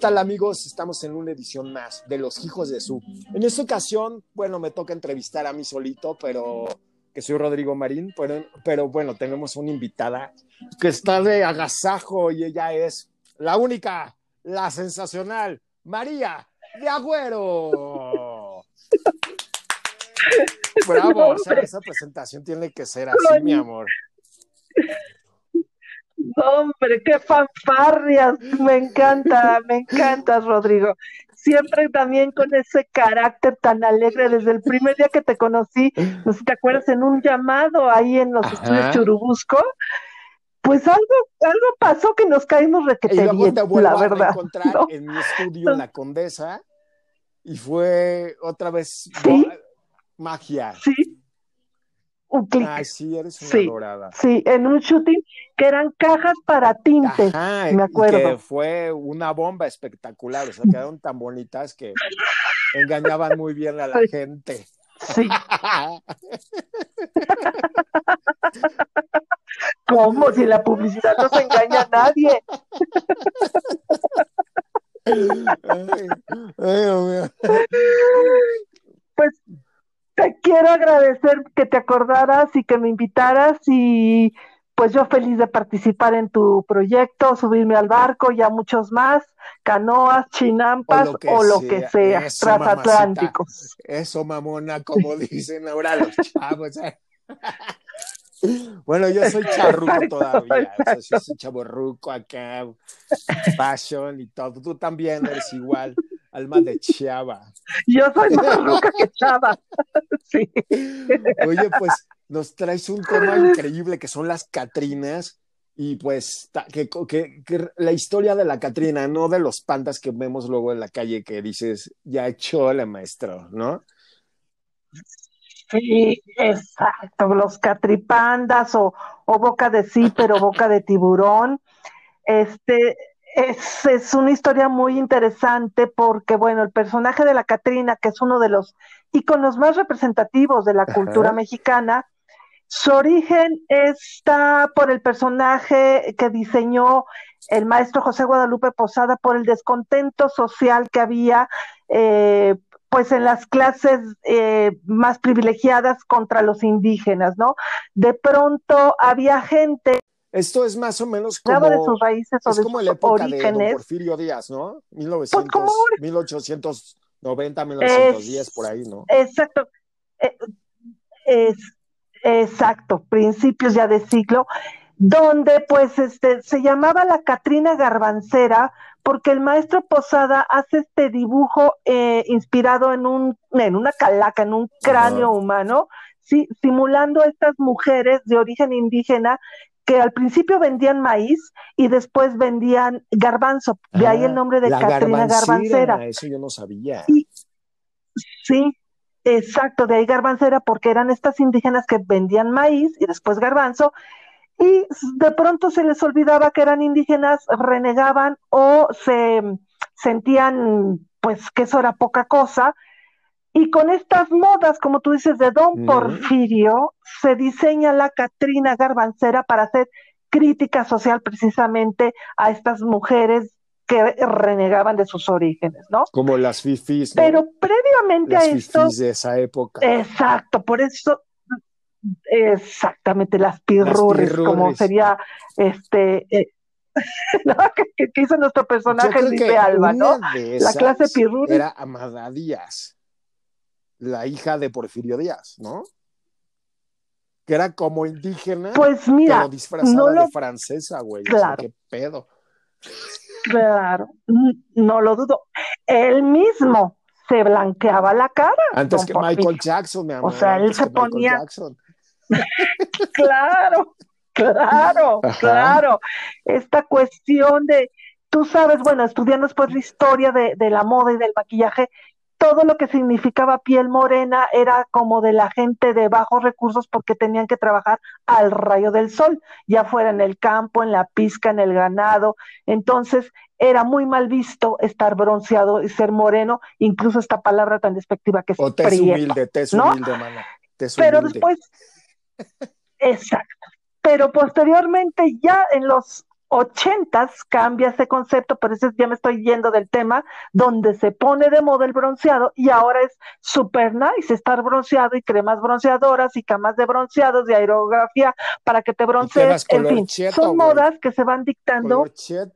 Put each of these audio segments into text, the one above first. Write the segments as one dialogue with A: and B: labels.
A: tal amigos? Estamos en una edición más de Los Hijos de Su. En esta ocasión, bueno, me toca entrevistar a mí solito, pero que soy Rodrigo Marín, pero, pero bueno, tenemos una invitada que está de agasajo y ella es la única, la sensacional, María de Agüero. Bravo, o sea, esa presentación tiene que ser así, mi amor.
B: Hombre, qué fanfarrias, me encanta, me encanta, Rodrigo. Siempre también con ese carácter tan alegre desde el primer día que te conocí, no sé si te acuerdas, en un llamado ahí en los estudios Churubusco, pues algo, algo pasó que nos caímos requete bien, la verdad. A
A: encontrar en mi estudio en La Condesa y fue otra vez magia.
B: Sí,
A: un clic. Ay, sí, eres una
B: sí,
A: dorada.
B: Sí, en un shooting que eran cajas para tinte, me acuerdo.
A: que fue una bomba espectacular, o sea, quedaron tan bonitas que engañaban muy bien a la gente.
B: Sí. ¿Cómo? Si la publicidad no se engaña a nadie. Ay, ay, pues te quiero agradecer que te acordaras y que me invitaras y pues yo feliz de participar en tu proyecto, subirme al barco y a muchos más, canoas, chinampas o lo que, sea, transatlánticos.
A: Eso, mamona, como dicen ahora los chavos. Bueno, yo soy charruco todavía, o sea, yo soy chaborruco acá, fashion y todo. Tú también eres igual, alma de chava.
B: Yo soy más ruca que chava. Sí.
A: Oye, pues nos traes un tema increíble que son las Catrinas y pues que, que, que, la historia de la Catrina, no de los pandas que vemos luego en la calle que dices, ya chole maestro, ¿no?
B: Sí, exacto, los catripandas o, o boca de sí, pero boca de tiburón. Este, es, es, una historia muy interesante porque, bueno, el personaje de la Catrina, que es uno de los íconos más representativos de la cultura mexicana, su origen está por el personaje que diseñó el maestro José Guadalupe Posada por el descontento social que había eh, pues en las clases eh, más privilegiadas contra los indígenas, ¿no? De pronto había gente
A: esto es más o menos como,
B: de sus raíces o
A: es
B: de
A: como
B: sus
A: la época
B: orígenes.
A: de don Porfirio Díaz, ¿no? 1900, pues 1890, 1910,
B: es,
A: por ahí, ¿no?
B: Exacto. Eh, es, exacto, principios ya de siglo, donde pues este se llamaba la Catrina Garbancera porque el maestro Posada hace este dibujo eh, inspirado en un en una calaca, en un cráneo uh -huh. humano, sí, simulando a estas mujeres de origen indígena que al principio vendían maíz y después vendían garbanzo, de
A: ah,
B: ahí el nombre de
A: la
B: Catrina Garbancera.
A: Eso yo no sabía.
B: Y, sí, exacto, de ahí garbancera porque eran estas indígenas que vendían maíz y después garbanzo y de pronto se les olvidaba que eran indígenas, renegaban o se sentían pues que eso era poca cosa. Y con estas modas, como tú dices, de Don. Porfirio, se diseña la Catrina Garbancera para hacer crítica social precisamente a estas mujeres que renegaban de sus orígenes, ¿no?
A: Como las fifis, ¿no?
B: Pero previamente
A: las
B: a esto,
A: fifis de esa época.
B: exacto, por eso exactamente las pirurris, como
A: pirurris.
B: sería este eh, ¿no? que, que hizo nuestro personaje Luis de Alba, ¿no? La clase pirurris.
A: era Amada Díaz, la hija de Porfirio Díaz, ¿no? Que era como indígena,
B: Pues mira,
A: pero disfrazada
B: no lo
A: de francesa, güey. O sea,
B: Claro.
A: qué pedo.
B: Claro, no lo dudo. Él mismo se blanqueaba la cara.
A: Antes que
B: Porfirio.
A: Michael Jackson, mi amor.
B: sea, él se ponía-
A: Jackson.
B: Claro, claro,
A: Ajá.
B: claro. Esta cuestión de, tú sabes, bueno, estudiando después la historia de, de la moda y del maquillaje, todo lo que significaba piel morena era como de la gente de bajos recursos porque tenían que trabajar al rayo del sol, ya fuera en el campo, en la pizca, en el ganado. Entonces era muy mal visto estar bronceado y ser moreno, incluso esta palabra tan despectiva que es
A: O tez
B: prieto,
A: humilde, tez
B: ¿no?
A: humilde, mana. Tez
B: Pero
A: humilde.
B: después, exacto. Pero posteriormente, ya en los ochentas cambia ese concepto, pero ese ya me estoy yendo del tema, donde se pone de moda el bronceado y ahora es super nice estar bronceado y cremas bronceadoras y camas de bronceados de aerografía para que te broncees. En fin, son modas que se van dictando.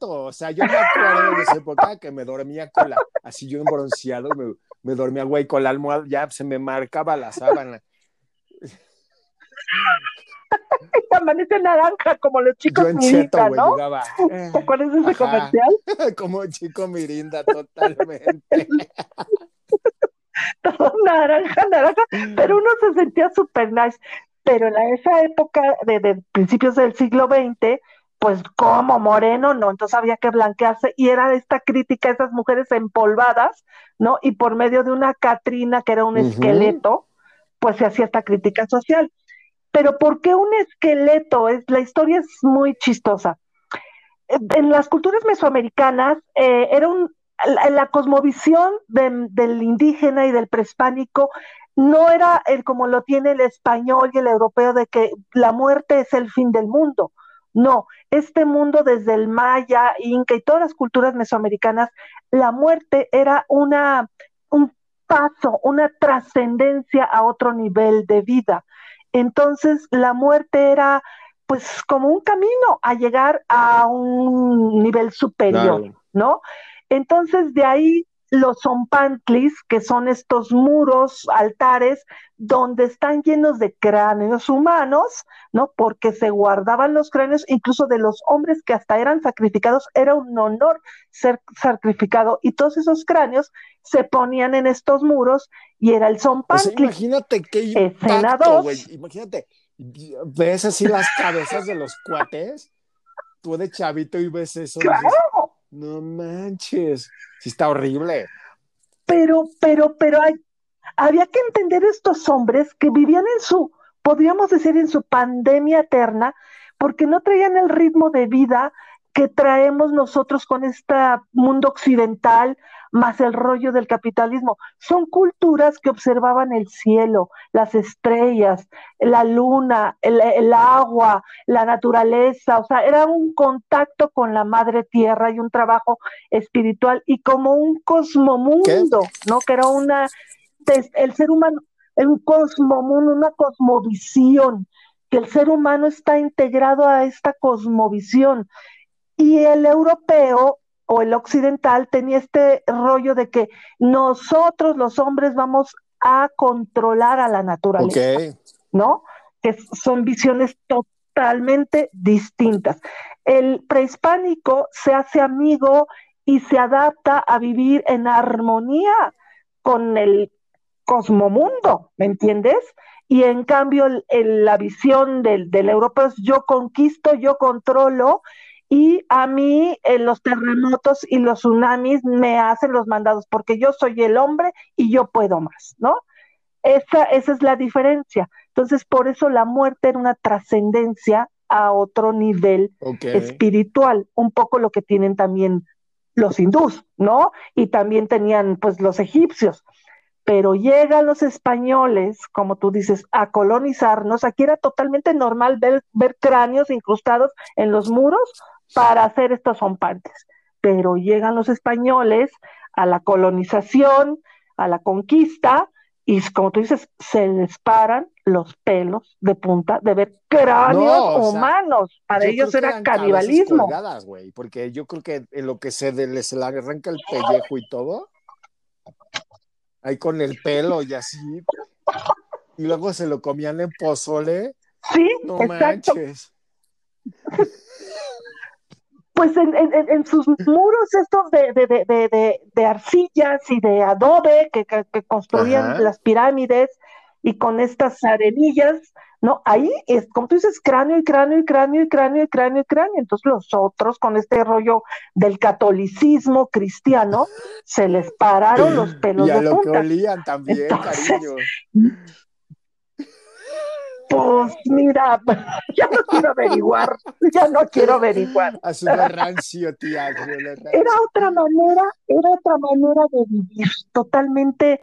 A: O sea, yo me acuerdo de esa época que me dormía con la, así yo en bronceado, me, me dormía, güey, con la almohada, ya se me marcaba la sábana.
B: amanece naranja como los chicos Mirinda, ¿no? ¿Te acuerdas de ese comercial?
A: como chico Mirinda, totalmente.
B: Todo naranja, naranja, pero uno se sentía súper nice. Pero en esa época de, principios del siglo XX, pues como moreno, no, entonces había que blanquearse y era esta crítica a esas mujeres empolvadas, ¿no? Y por medio de una Catrina que era un esqueleto, pues se hacía esta crítica social. Pero ¿por qué un esqueleto? Es, la historia es muy chistosa. En las culturas mesoamericanas eh, era un, la, cosmovisión del indígena y del prehispánico no era el como lo tiene el español y el europeo de que la muerte es el fin del mundo. No, este mundo desde el maya, inca y todas las culturas mesoamericanas, la muerte era una, un paso, una trascendencia a otro nivel de vida. Entonces la muerte era pues como un camino a llegar a un nivel superior, ¿no? Entonces de ahí los zompantlis, que son estos muros, altares, donde están llenos de cráneos humanos, ¿no? Porque se guardaban los cráneos, incluso de los hombres que hasta eran sacrificados, era un honor ser sacrificado, y todos esos cráneos se ponían en estos muros y era el zompantli.
A: imagínate qué impacto, güey, imagínate, ves así las cabezas de los cuates, tú de chavito y ves eso.
B: Claro.
A: No manches, sí está horrible.
B: Pero, pero, pero hay, había que entender estos hombres que vivían en su, podríamos decir, en su pandemia eterna, porque no traían el ritmo de vida que traemos nosotros con este mundo occidental, más el rollo del capitalismo. Son culturas que observaban el cielo, las estrellas, la luna, el, agua, la naturaleza, o sea, era un contacto con la madre tierra y un trabajo espiritual y como un cosmomundo, ¿no? Que era una, el ser humano, un cosmomundo, una cosmovisión, que el ser humano está integrado a esta cosmovisión y el europeo o el occidental tenía este rollo de que nosotros los hombres vamos a controlar a la naturaleza, ¿no? Que son visiones totalmente distintas. El prehispánico se hace amigo y se adapta a vivir en armonía con el cosmomundo, ¿me entiendes? Y en cambio la visión del, del europeo es yo conquisto, yo controlo y a mí eh, los terremotos y los tsunamis me hacen los mandados porque yo soy el hombre y yo puedo más, ¿no? Esa, esa es la diferencia. Entonces, por eso la muerte era una trascendencia a otro nivel espiritual, un poco lo que tienen también los hindús, ¿no? Y también tenían pues los egipcios pero llegan los españoles, como tú dices, a colonizarnos. Aquí era totalmente normal ver, ver cráneos incrustados en los muros para hacer estos zompantes. Pero llegan los españoles a la colonización, a la conquista, y como tú dices, se les paran los pelos de punta de ver cráneos humanos. Para ellos era canibalismo.
A: porque yo creo que en lo que se les arranca el pellejo y todo, ahí con el pelo y así. Y luego se lo comían en pozole.
B: Sí, no exacto. manches. Pues en, en, en, sus muros estos de, de, de, de, arcillas y de adobe que, que, construían las pirámides y con estas arenillas, ¿no? Ahí es, como tú dices, cráneo y cráneo y cráneo y cráneo y cráneo y cráneo. Entonces los otros, con este rollo del catolicismo cristiano, se les pararon los pelos
A: y a
B: de
A: lo
B: punta.
A: que olían también, cariño.
B: Pues mira, ya no quiero averiguar, ya no quiero averiguar.
A: A su rancio, tía.
B: Era otra manera, era otra manera de vivir, totalmente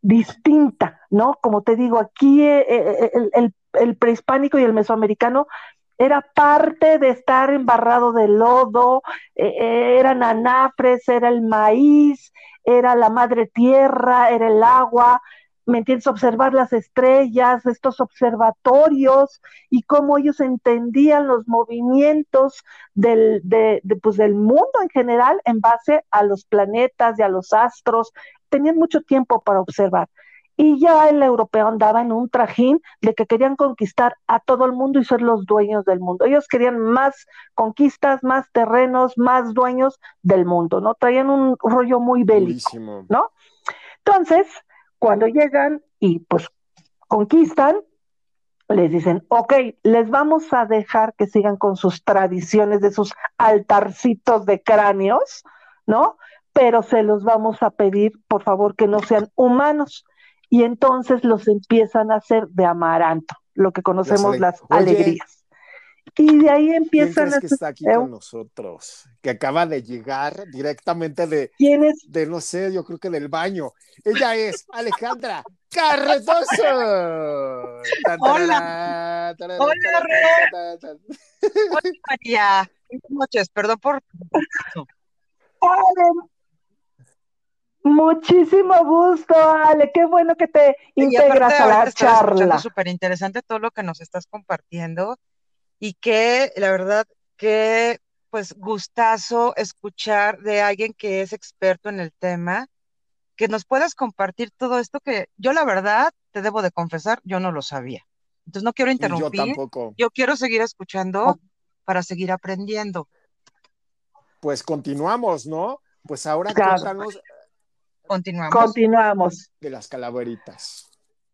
B: distinta, ¿no? Como te digo, aquí eh, eh, el, el, el, prehispánico y el mesoamericano era parte de estar embarrado de lodo, eh, eh, eran anafres, era el maíz, era la madre tierra, era el agua, ¿me entiendes? Observar las estrellas, estos observatorios y cómo ellos entendían los movimientos del, de, pues, del mundo en general en base a los planetas y a los astros. Tenían mucho tiempo para observar. Y ya el europeo andaba en un trajín de que querían conquistar a todo el mundo y ser los dueños del mundo. Ellos querían más conquistas, más terrenos, más dueños del mundo, ¿no? Traían un rollo muy bélico, ¿no? Entonces, cuando llegan y pues conquistan, les dicen, ok, les vamos a dejar que sigan con sus tradiciones de sus altarcitos de cráneos, ¿no? Pero se los vamos a pedir, por favor, que no sean humanos y entonces los empiezan a hacer de amaranto, lo que conocemos las, alegrías. Y de ahí empiezan
A: ¿quién crees que está aquí con nosotros, que acaba de llegar directamente de,
B: ¿Quién es?
A: de, no sé, yo creo que del baño. Ella es Alejandra Carretoso.
C: Hola. Hola, Hola, María. Buenas noches, perdón por...
B: Muchísimo gusto, Ale. Qué bueno que te integras a la charla.
C: Súper interesante todo lo que nos estás compartiendo y que la verdad que pues gustazo escuchar de alguien que es experto en el tema, que nos puedas compartir todo esto que yo la verdad te debo de confesar, yo no lo sabía. Entonces no quiero interrumpir.
A: Yo tampoco.
C: Yo quiero seguir escuchando para seguir aprendiendo.
A: Pues continuamos, ¿no? Pues ahora cuéntanos
C: Continuamos.
B: Continuamos.
A: De las calaveritas.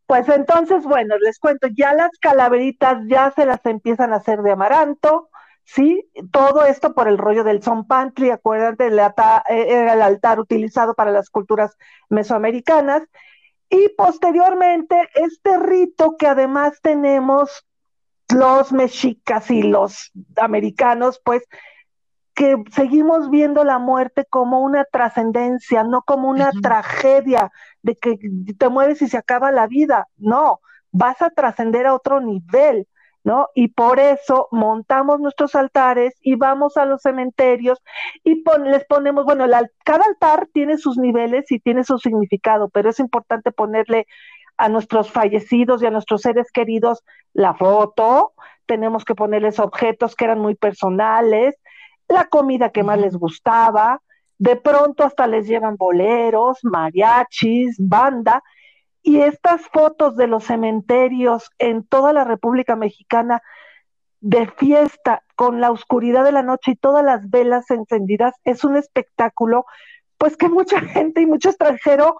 B: Pues entonces, bueno, les cuento, ya las calaveritas ya se las empiezan a hacer de amaranto, ¿sí? Todo esto por el rollo del Zompantli, acuérdate, era el altar utilizado para las culturas mesoamericanas. Y posteriormente, este rito que además tenemos los mexicas y los americanos, pues que seguimos viendo la muerte como una trascendencia, no como una tragedia de que te mueres y se acaba la vida. No, vas a trascender a otro nivel, ¿no? Y por eso montamos nuestros altares y vamos a los cementerios y les ponemos, bueno, cada altar tiene sus niveles y tiene su significado, pero es importante ponerle a nuestros fallecidos y a nuestros seres queridos la foto, tenemos que ponerles objetos que eran muy personales, la comida que más les gustaba, de pronto hasta les llevan boleros, mariachis, banda, y estas fotos de los cementerios en toda la República Mexicana de fiesta con la oscuridad de la noche y todas las velas encendidas es un espectáculo pues que mucha gente y mucho extranjero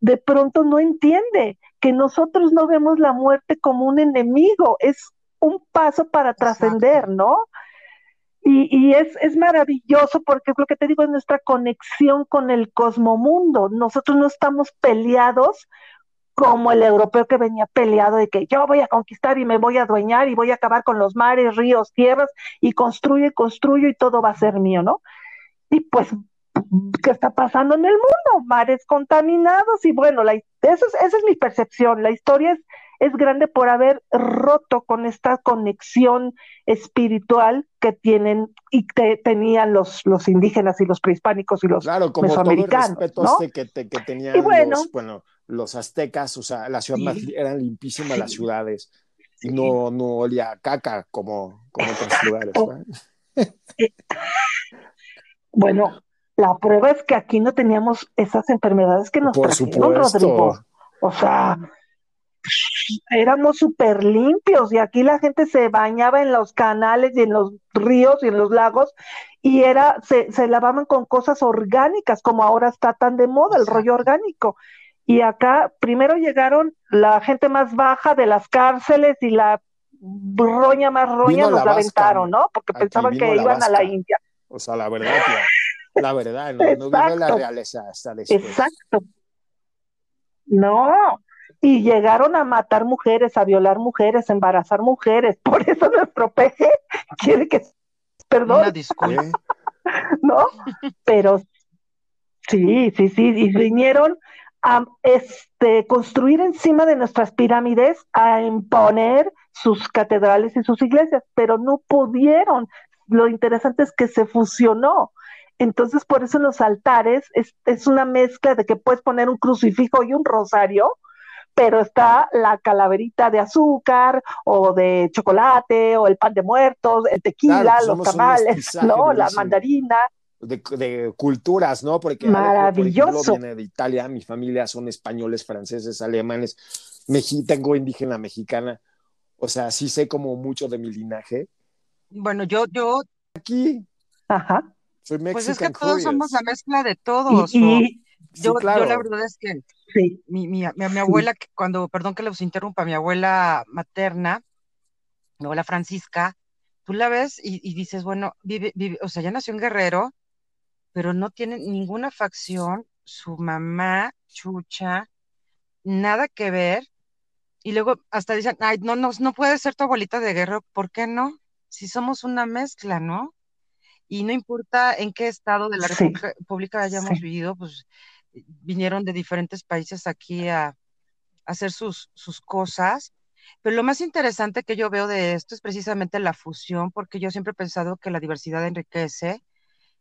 B: de pronto no entiende que nosotros no vemos la muerte como un enemigo, es un paso para trascender, ¿no? Y, es, es, maravilloso porque lo que te digo, es nuestra conexión con el cosmomundo. Nosotros no estamos peleados como el europeo que venía peleado de que yo voy a conquistar y me voy a adueñar y voy a acabar con los mares, ríos, tierras y construyo y construyo y todo va a ser mío, ¿no? Y pues, ¿qué está pasando en el mundo? Mares contaminados y bueno, eso es, esa es mi percepción. La historia es es grande por haber roto con esta conexión espiritual que tienen y que tenían los, los indígenas y los prehispánicos y los
A: claro, como
B: mesoamericanos.
A: Todo el respeto este que, tenían los, bueno, los aztecas, o sea, la ciudad eran limpísimas las ciudades y no, no olía caca como, como otros lugares.
B: Eh, bueno, la prueba es que aquí no teníamos esas enfermedades que nos
A: Por
B: trajeron, Rodrigo. O sea, éramos súper limpios y aquí la gente se bañaba en los canales y en los ríos y en los lagos y era, se, se lavaban con cosas orgánicas como ahora está tan de moda el rollo orgánico. Y acá primero llegaron la gente más baja de las cárceles y la roña más roña nos la aventaron, ¿no? Porque pensaban que iban a la India.
A: O sea, la verdad, la verdad, no, no vino la realeza hasta después.
B: Exacto. No, y llegaron a matar mujeres, a violar mujeres, a embarazar mujeres. Por eso nuestro peje quiere que, perdón, ¿no? Pero sí, sí, sí, y vinieron a este, construir encima de nuestras pirámides, a imponer sus catedrales y sus iglesias, pero no pudieron. Lo interesante es que se fusionó. Entonces, por eso en los altares es, es una mezcla de que puedes poner un crucifijo y un rosario, pero está la calaverita de azúcar o de chocolate o el pan de muertos, el tequila, los tamales, ¿no? La mandarina.
A: De, culturas, ¿no? Porque
B: maravilloso.
A: viene de Italia, mi familia son españoles, franceses, alemanes, tengo indígena mexicana, o sea, sí sé como mucho de mi linaje.
C: Bueno, yo, yo.
A: Aquí.
B: Ajá.
A: Soy
C: Pues es que todos somos la mezcla de todos. Y, yo, yo, la verdad es que mi, mi, mi, abuela, cuando, perdón que los interrumpa, mi abuela materna, mi abuela Francisca, tú la ves y, dices, bueno, vive, vive, o sea, ya nació en Guerrero, pero no tiene ninguna facción, su mamá, chucha, nada que ver. Y luego hasta dicen, ay, no, no, no puede ser tu abuelita de Guerrero, ¿por qué no? Si somos una mezcla, ¿no? Y no importa en qué estado de la República hayamos vivido, pues vinieron de diferentes países aquí a, hacer sus, sus cosas. Pero lo más interesante que yo veo de esto es precisamente la fusión, porque yo siempre he pensado que la diversidad enriquece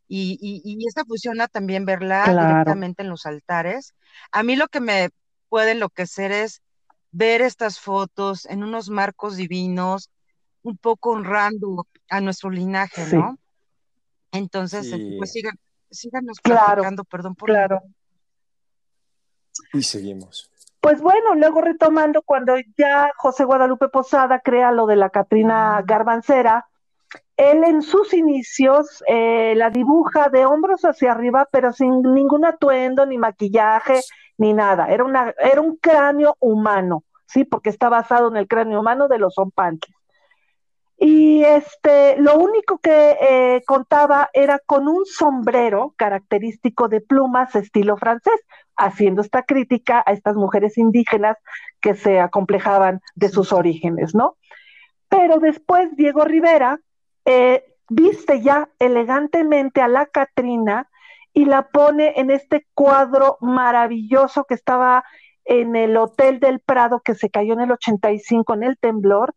C: y, y, esta fusión también verla directamente en los altares. A mí lo que me puede enloquecer es ver estas fotos en unos marcos divinos, un poco honrando a nuestro linaje, ¿no? Entonces, pues sigan, síganos
B: claro,
C: perdón por
B: claro.
A: Y seguimos.
B: Pues bueno, luego retomando cuando ya José Guadalupe Posada crea lo de la Catrina Garbancera, él en sus inicios eh, la dibuja de hombros hacia arriba, pero sin ningún atuendo, ni maquillaje, ni nada. Era, una, era un cráneo humano, ¿sí? Porque está basado en el cráneo humano de los zompantes. Y este, lo único que eh, contaba era con un sombrero característico de plumas estilo francés, haciendo esta crítica a estas mujeres indígenas que se acomplejaban de sus orígenes, ¿no? Pero después Diego Rivera eh, viste ya elegantemente a la Catrina y la pone en este cuadro maravilloso que estaba en el Hotel del Prado que se cayó en el 85 en el temblor,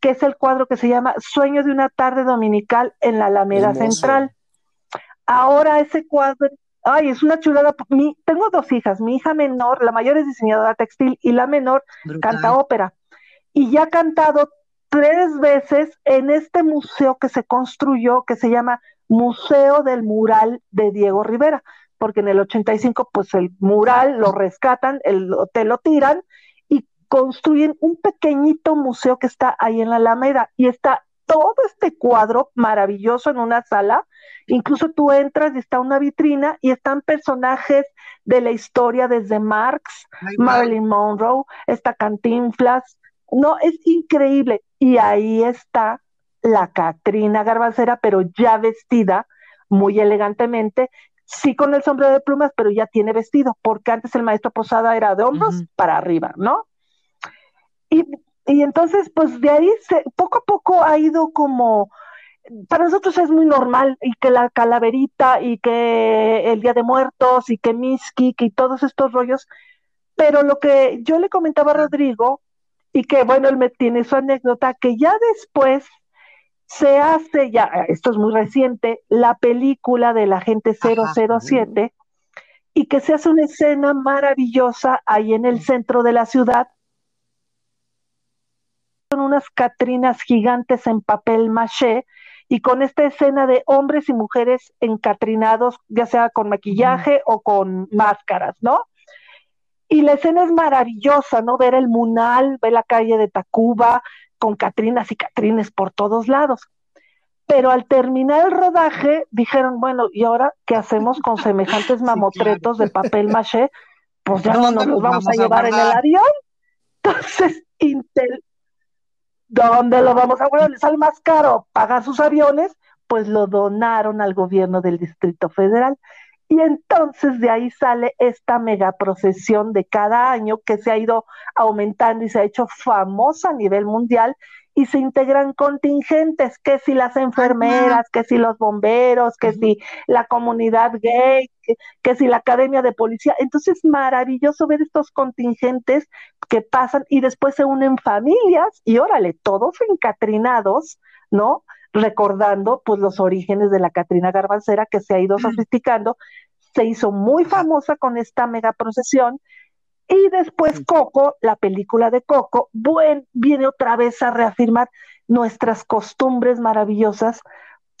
B: que es el cuadro que se llama Sueño de una tarde dominical en la Alameda Central. Ahora ese cuadro, ay, es una chulada. Mi, tengo dos hijas, mi hija menor, la mayor es diseñadora textil y la menor canta ópera. Y ya ha cantado tres veces en este museo que se construyó, que se llama Museo del Mural de Diego Rivera, porque en el 85 pues el mural lo rescatan, el hotel lo tiran construyen un pequeñito museo que está ahí en la Alameda y está todo este cuadro maravilloso en una sala. Incluso tú entras y está una vitrina y están personajes de la historia desde Marx, Marilyn Monroe, está Cantinflas. No, es increíble. Y ahí está la Catrina Garbancera, pero ya vestida muy elegantemente, sí con el sombrero de plumas, pero ya tiene vestido, porque antes el maestro Posada era de hombros para arriba, ¿no? Y, entonces, pues de ahí se, poco a poco ha ido como, para nosotros es muy normal y que la calaverita y que el Día de Muertos y que Miski y todos estos rollos, pero lo que yo le comentaba a Rodrigo y que bueno, él me tiene su anécdota, que ya después se hace, ya, esto es muy reciente, la película de la gente 007 y que se hace una escena maravillosa ahí en el centro de la ciudad unas catrinas gigantes en papel maché y con esta escena de hombres y mujeres encatrinados, ya sea con maquillaje o con máscaras, ¿no? Y la escena es maravillosa, ¿no? Ver el Munal, ver la calle de Tacuba con catrinas y catrines por todos lados. Pero al terminar el rodaje, dijeron, bueno, ¿y ahora qué hacemos con semejantes mamotretos de papel maché? Pues ya no nos los vamos, a llevar en el avión. Entonces, Intel, ¿Dónde lo vamos a bueno, les sale más caro pagar sus aviones, pues lo donaron al gobierno del Distrito Federal. Y entonces de ahí sale esta mega procesión de cada año que se ha ido aumentando y se ha hecho famosa a nivel mundial y se integran contingentes, que si las enfermeras, que si los bomberos, que si la comunidad gay, que, si la academia de policía. Entonces, maravilloso ver estos contingentes que pasan y después se unen familias y órale, todos encatrinados, ¿no? Recordando pues los orígenes de la Catrina Garbancera que se ha ido sofisticando, se hizo muy famosa con esta mega procesión y después Coco, la película de Coco, viene otra vez a reafirmar nuestras costumbres maravillosas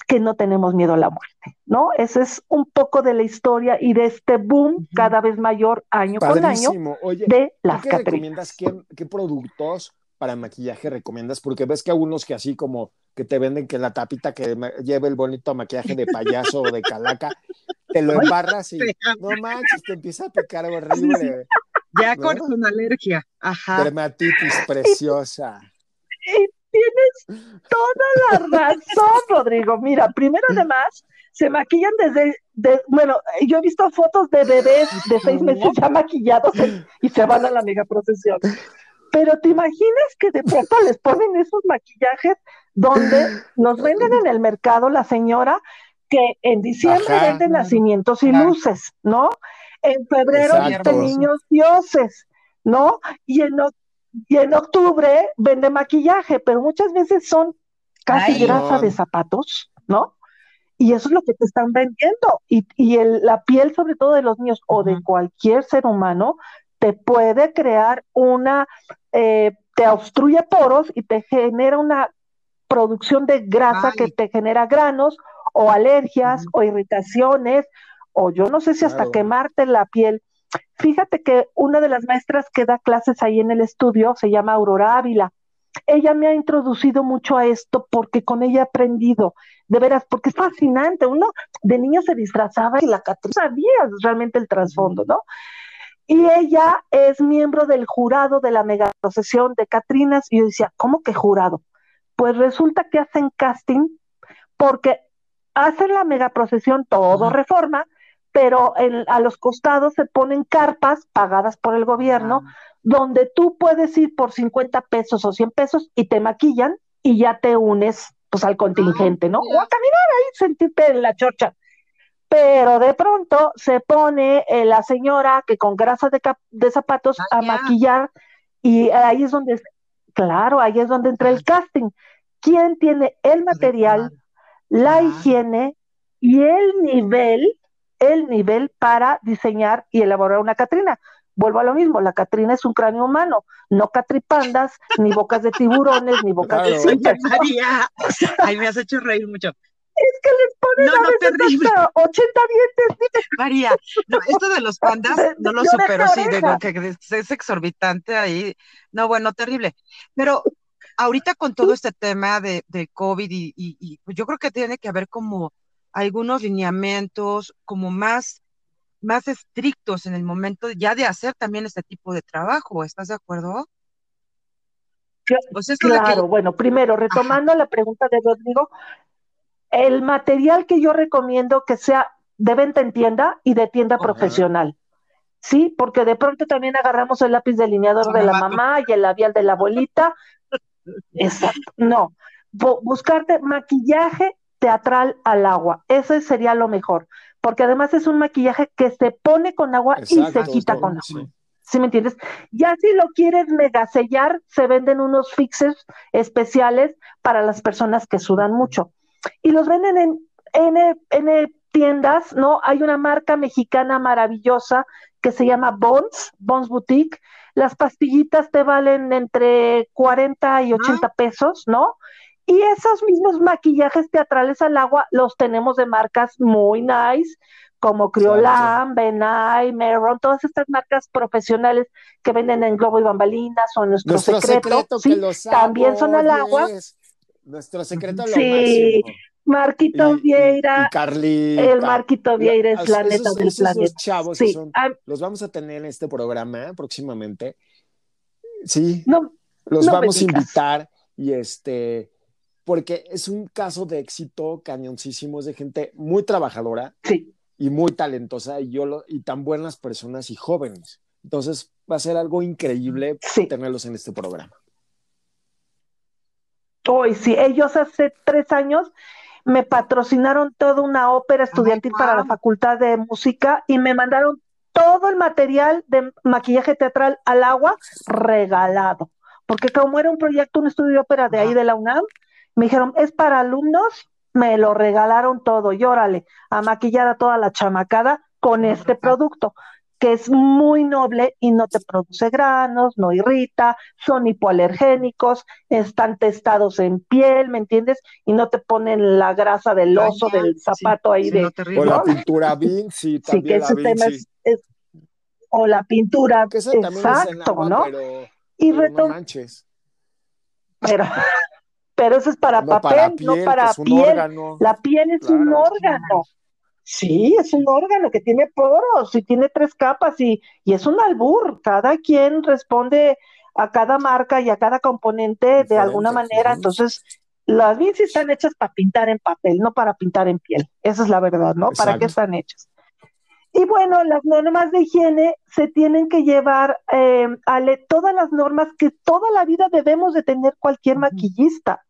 B: que no tenemos miedo a la muerte, ¿no? Ese es un poco de la historia y de este boom cada vez mayor año con año de las
A: ¿qué recomiendas? ¿qué, productos para maquillaje recomiendas? Porque ves que algunos que así como que te venden que la tapita que lleve el bonito maquillaje de payaso o de calaca, te lo embarras y no manches, te empieza a picar horrible.
C: Ya con una alergia. Ajá.
A: Dermatitis preciosa.
B: Y tienes toda la razón, Rodrigo. Mira, primero además, se maquillan desde, bueno, yo he visto fotos de bebés de seis meses ya maquillados y se van a la mega procesión. Pero te imaginas que de pronto les ponen esos maquillajes donde nos venden en el mercado la señora que en diciembre vende nacimientos y luces, ¿no? en febrero viste niños dioses, ¿no? Y en, y en octubre vende maquillaje, pero muchas veces son casi grasa de zapatos, ¿no? Y eso es lo que te están vendiendo. Y, y el, la piel, sobre todo de los niños o de cualquier ser humano, te puede crear una, eh, te obstruye poros y te genera una producción de grasa que te genera granos o alergias o irritaciones o yo no sé si hasta quemarte la piel. Fíjate que una de las maestras que da clases ahí en el estudio se llama Aurora Ávila. Ella me ha introducido mucho a esto porque con ella he aprendido, de veras, porque es fascinante. Uno de niño se disfrazaba y la Catrina sabía realmente el trasfondo, ¿no? Y ella es miembro del jurado de la mega procesión de Catrinas. Y yo decía, ¿cómo que jurado? Pues resulta que hacen casting porque hacen la mega procesión todo reforma, pero a los costados se ponen carpas pagadas por el gobierno, donde tú puedes ir por 50 pesos o 100 pesos y te maquillan y ya te unes pues al contingente, ¿no? O a caminar ahí, sentirte en la chorcha. Pero de pronto se pone eh, la señora que con grasa de, de zapatos ah, a maquillar y ahí es donde, claro, ahí es donde entra el casting. ¿Quién tiene el material, la higiene y el nivel el nivel para diseñar y elaborar una Catrina. Vuelvo a lo mismo, la Catrina es un cráneo humano, no catripandas, ni bocas de tiburones, ni bocas de
C: cintas. María, ay, me has hecho reír mucho.
B: Es que les ponen no, no, hasta 80 dientes.
C: María, no, esto de los pandas no lo supero, sí, digo que es exorbitante ahí. No, bueno, terrible. Pero ahorita con todo este tema de, de COVID y, y, y pues yo creo que tiene que haber como algunos lineamientos como más, más estrictos en el momento ya de hacer también este tipo de trabajo. ¿Estás de acuerdo?
B: Pues claro, bueno, primero, retomando la pregunta de Rodrigo, el material que yo recomiendo que sea de venta en tienda y de tienda profesional. Sí, porque de pronto también agarramos el lápiz delineador de la mamá y el labial de la abuelita. Exacto, no. buscarte maquillaje teatral al agua. Eso sería lo mejor, porque además es un maquillaje que se pone con agua y se quita con agua. Sí. me entiendes? Ya si lo quieres mega sellar, se venden unos fixes especiales para las personas que sudan mucho. Y los venden en N, N tiendas, ¿no? Hay una marca mexicana maravillosa que se llama Bones, Bones Boutique. Las pastillitas te valen entre 40 y 80 pesos, ¿no? Y esos mismos maquillajes teatrales al agua los tenemos de marcas muy nice, como Criolan, Benay, Meron, todas estas marcas profesionales que venden en Globo y Bambalinas o Nuestro, Secreto, también son al agua.
A: Nuestro secreto lo sí.
B: Marquito Vieira.
A: Y
B: el Marquito Vieira es la neta del planeta.
A: chavos los vamos a tener en este programa próximamente. Sí. No, los vamos a invitar y este porque es un caso de éxito cañoncísimo, es de gente muy trabajadora y muy talentosa y, yo y tan buenas personas y jóvenes. Entonces va a ser algo increíble tenerlos en este programa.
B: Hoy sí, ellos hace tres años me patrocinaron toda una ópera estudiantil para la Facultad de Música y me mandaron todo el material de maquillaje teatral al agua regalado. Porque como era un proyecto, un estudio de ópera de ahí de la UNAM, me dijeron, es para alumnos, me lo regalaron todo, y órale, a maquillar a toda la chamacada con este producto que es muy noble y no te produce granos, no irrita, son hipoalergénicos, están testados en piel, ¿me entiendes? Y no te ponen la grasa del oso, del zapato ahí de...
A: o la pintura Vinci, también sí, que ese tema
B: es, o la pintura, exacto, ¿no?
A: Pero, y no manches.
B: Pero, pero eso es para papel, no para piel. La piel es un órgano. Sí, es un órgano que tiene poros y tiene tres capas y, y es un albur. Cada quien responde a cada marca y a cada componente de alguna manera. Entonces, las bicis están hechas para pintar en papel, no para pintar en piel. Esa es la verdad, ¿no? ¿Para qué están hechas? Y bueno, las normas de higiene se tienen que llevar eh, a todas las normas que toda la vida debemos de tener cualquier maquillista.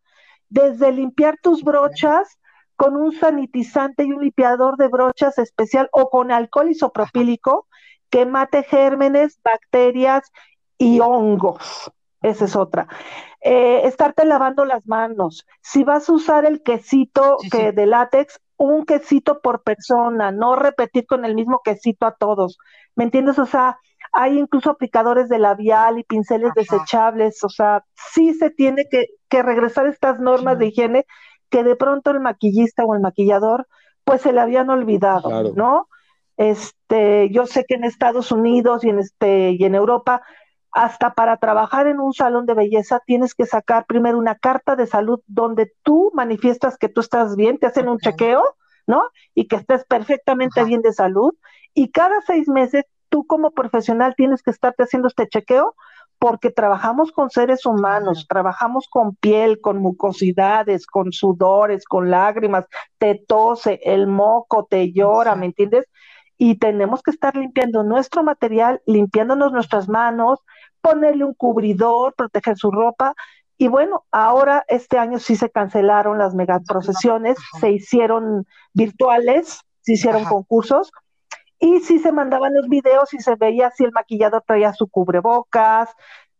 B: Desde limpiar tus brochas, con un sanitizante y un limpiador de brochas especial o con alcohol isopropílico que mate gérmenes, bacterias y hongos. Esa es otra. Eh, estarte lavando las manos. Si vas a usar el quesito que de látex, un quesito por persona, no repetir con el mismo quesito a todos. ¿Me entiendes? O sea, hay incluso aplicadores de labial y pinceles desechables. O sea, sí se tiene que, que regresar estas normas de higiene que de pronto el maquillista o el maquillador pues se le habían olvidado, ¿no? Este, yo sé que en Estados Unidos y en este y en Europa hasta para trabajar en un salón de belleza tienes que sacar primero una carta de salud donde tú manifiestas que tú estás bien, te hacen un chequeo, ¿no? Y que estés perfectamente bien de salud. Y cada seis meses tú como profesional tienes que estarte haciendo este chequeo porque trabajamos con seres humanos, trabajamos con piel, con mucosidades, con sudores, con lágrimas, te tose, el moco te llora, ¿me entiendes? Y tenemos que estar limpiando nuestro material, limpiándonos nuestras manos, ponerle un cubridor, proteger su ropa. Y bueno, ahora este año sí se cancelaron las megaprocesiones, se hicieron virtuales, se hicieron concursos, y sí se mandaban los videos y se veía si el maquillador traía su cubrebocas,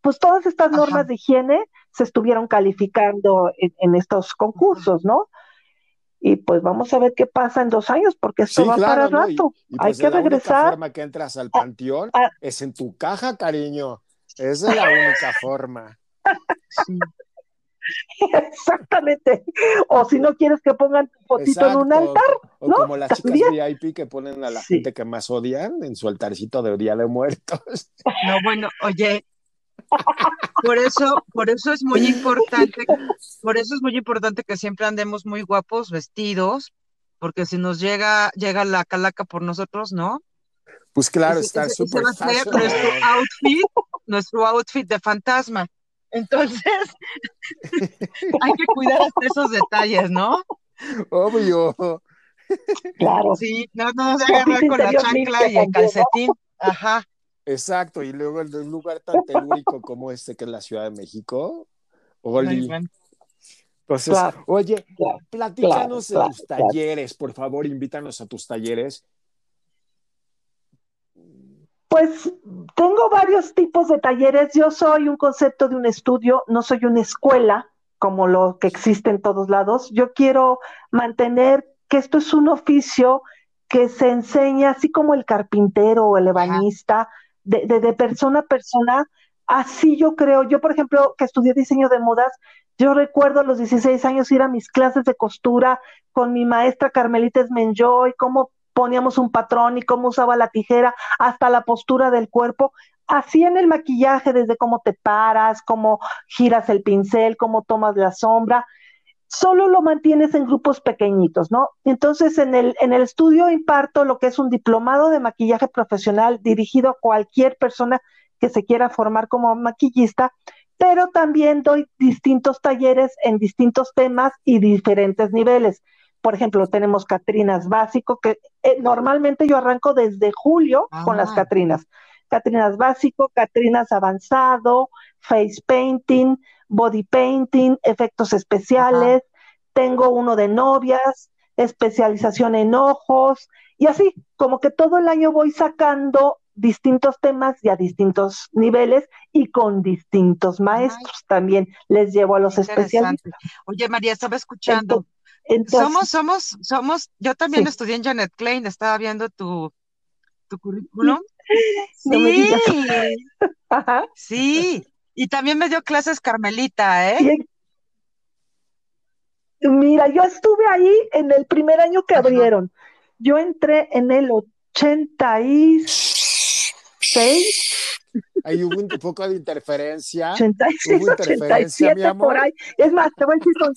B: pues todas estas normas de higiene se estuvieron calificando en, estos concursos, ¿no? Y pues vamos a ver qué pasa en dos años, porque esto va para rato. Hay pues, que regresar.
A: La forma que entras al panteón es en tu caja, cariño. Esa es la única forma.
B: Exactamente. O si no quieres que pongan tu fotito en un altar. O,
A: como las chicas VIP que ponen a la gente que más odian en su altarcito de Día de Muertos.
C: No, bueno, oye, por eso, por eso es muy importante, por eso es muy importante que siempre andemos muy guapos vestidos, porque si nos llega, llega la calaca por nosotros, ¿no?
A: Pues claro, está súper
C: nuestro outfit, nuestro outfit de fantasma. Entonces, hay que cuidar hasta esos detalles, ¿no?
A: Obvio.
B: Claro.
C: Sí, no, no se agarrar con la chancla y el calcetín. Ajá.
A: Exacto, y luego en un lugar tan telúrico como este que es la Ciudad de México. Oli. Entonces, oye, platícanos de tus talleres, por favor, invítanos a tus talleres
B: pues tengo varios tipos de talleres. Yo soy un concepto de un estudio, no soy una escuela como lo que existe en todos lados. Yo quiero mantener que esto es un oficio que se enseña, así como el carpintero o el ebanista, de, de, persona a persona. Así yo creo. Yo, por ejemplo, que estudié diseño de modas, yo recuerdo a los 16 años ir a mis clases de costura con mi maestra Carmelita Esmenjoy, cómo poníamos un patrón y cómo usaba la tijera, hasta la postura del cuerpo. Así en el maquillaje, desde cómo te paras, cómo giras el pincel, cómo tomas la sombra, solo lo mantienes en grupos pequeñitos, ¿no? Entonces, en el, en el estudio imparto lo que es un diplomado de maquillaje profesional dirigido a cualquier persona que se quiera formar como maquillista, pero también doy distintos talleres en distintos temas y diferentes niveles por ejemplo, tenemos Catrinas básico, que eh, normalmente yo arranco desde julio con las ah. Catrinas. Catrinas básico, Catrinas avanzado, face painting, body painting, efectos especiales, tengo uno de novias, especialización en ojos, y así, como que todo el año voy sacando distintos temas y a distintos niveles y con distintos maestros también les llevo a los especialistas.
C: Oye, María, estaba escuchando. Somos, somos, somos, yo también estudié en Janet Klein, estaba viendo tu, tu currículum. Sí, sí, y también me dio clases Carmelita, ¿eh?
B: Mira, yo estuve ahí en el primer año que abrieron. Yo entré en el 86.
A: Ahí hubo un poco de interferencia.
B: 86, hubo interferencia, mi amor. por ahí. Es más, te voy a decir con...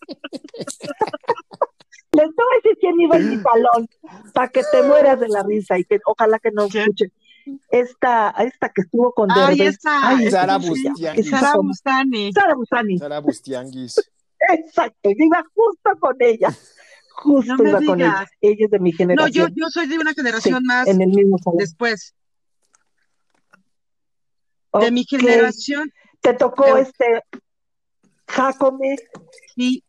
B: Les voy a decir quién iba en mi salón para que te mueras de la risa y que ojalá que no escuchen. Esta, esta que estuvo con
C: Ay, esta,
A: Ay, Sara Bustianguis.
C: Sara Bustani.
B: Sara Bustani.
A: Sara Bustianguis.
B: Exacto, yo iba justo con ella. Justo iba con ella. Ella es de mi generación.
C: No, yo, yo soy de una generación más
B: en el mismo
C: después. De mi generación.
B: ¿Te tocó este Jacome?
C: Sí,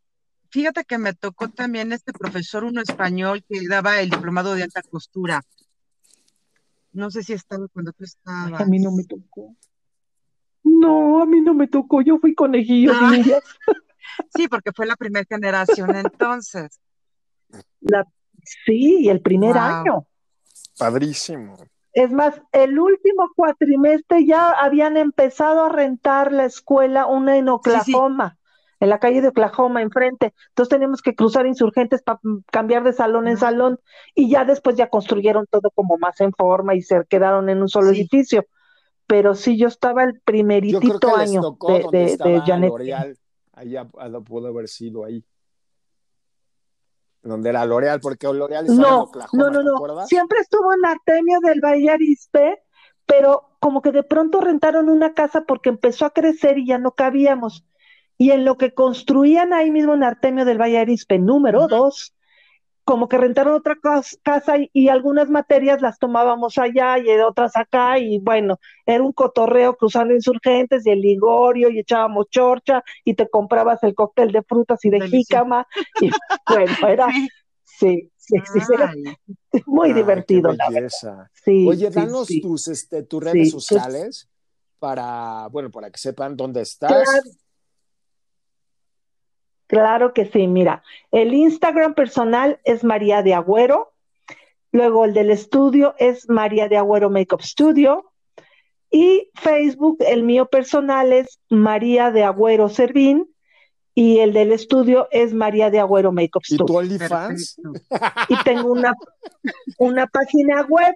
C: fíjate que me tocó también este profesor, uno español, que daba el diplomado de alta costura. No sé si estaba cuando tú estabas.
B: A mí no me tocó. No, a mí no me tocó, yo fui conejillo ah.
C: Sí, porque fue la primera generación entonces.
B: La, sí, el primer año.
A: Padrísimo.
B: Es más, el último cuatrimestre ya habían empezado a rentar la escuela, una en Oklahoma, en la calle de Oklahoma, enfrente. Entonces teníamos que cruzar insurgentes para cambiar de salón en salón y ya después ya construyeron todo como más en forma y se quedaron en un solo edificio. Pero sí, yo estaba el primeritito año de, de, Janet.
A: Ahí pudo haber sido ahí donde era L'Oreal, porque L'Oreal estaba no, Oklahoma,
B: no, no, no. Siempre estuvo en Artemio del Valle Arispe, pero como que de pronto rentaron una casa porque empezó a crecer y ya no cabíamos. Y en lo que construían ahí mismo en Artemio del Valle Arispe, número dos, como que rentaron otra casa y, algunas materias las tomábamos allá y otras acá y bueno, era un cotorreo cruzando insurgentes y el ligorio y echábamos chorcha y te comprabas el cóctel de frutas y de jícama y bueno, era sí, sí, sí, era muy divertido.
A: Oye, danos tus, este, tus redes sociales para, bueno, para que sepan dónde estás.
B: Claro que sí, mira, el Instagram personal es María de Agüero, luego el del estudio es María de Agüero Makeup Studio y Facebook, el mío personal es María de Agüero Servín y el del estudio es María de Agüero Makeup Studio. ¿Y
A: tu OnlyFans?
B: Y tengo una, una página web,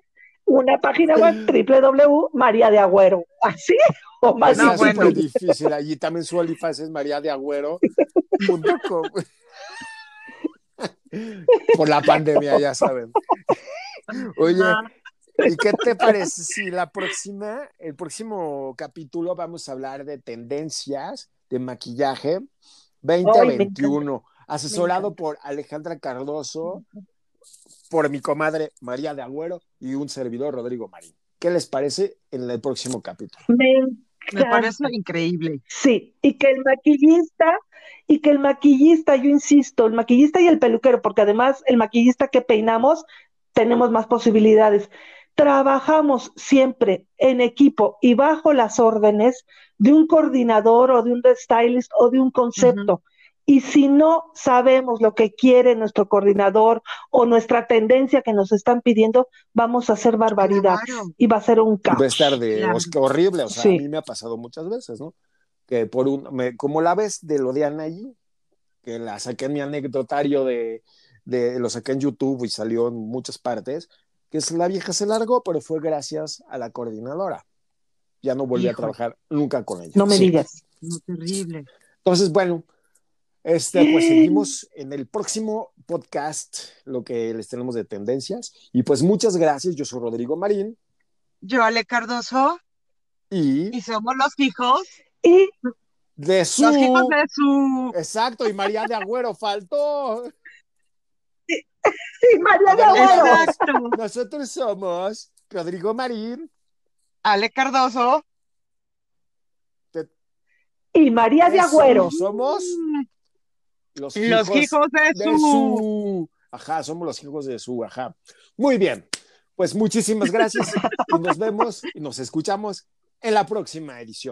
B: una página web www.mariadeagüero. ¿Así?
A: O más no, bueno. difícil. Allí también su OnlyFans es María de Agüero. Por la pandemia, ya saben. Oye, ¿y qué te parece si la próxima, el próximo capítulo vamos a hablar de tendencias de maquillaje 2021, asesorado por Alejandra Cardoso, por mi comadre María de Agüero y un servidor Rodrigo Marín. ¿Qué les parece en el próximo capítulo?
C: Me parece increíble.
B: Sí, y que el maquillista, y que el maquillista, yo insisto, el maquillista y el peluquero, porque además el maquillista que peinamos tenemos más posibilidades. Trabajamos siempre en equipo y bajo las órdenes de un coordinador o de un stylist o de un concepto. Y si no sabemos lo que quiere nuestro coordinador o nuestra tendencia que nos están pidiendo, vamos a hacer barbaridad y va a ser un caos.
A: Va a estar de horrible, o sea, a mí me ha pasado muchas veces, ¿no? Que por un, como la vez de lo de Anaí, que la saqué en mi anecdotario de, de, lo saqué en YouTube y salió en muchas partes, que es la vieja se largó, pero fue gracias a la coordinadora. Ya no volví a trabajar nunca con ella.
B: No me digas.
C: No, terrible.
A: Entonces, bueno, este, pues seguimos en el próximo podcast, lo que les tenemos de tendencias. Y pues muchas gracias. Yo soy Rodrigo Marín.
C: Yo, Ale Cardoso.
A: Y.
C: Y somos los hijos.
B: Y.
A: De su.
C: Los hijos de su.
A: Exacto. Y María de Agüero faltó.
B: Sí, María de Agüero.
A: Exacto. Nosotros somos Rodrigo Marín.
C: Ale Cardoso.
B: y María de Agüero.
A: Somos los
C: Los
A: hijos
C: hijos de
A: de
C: su.
A: su. Ajá, somos los hijos de su. Ajá. Muy bien. Pues muchísimas gracias y nos vemos y nos escuchamos en la próxima edición.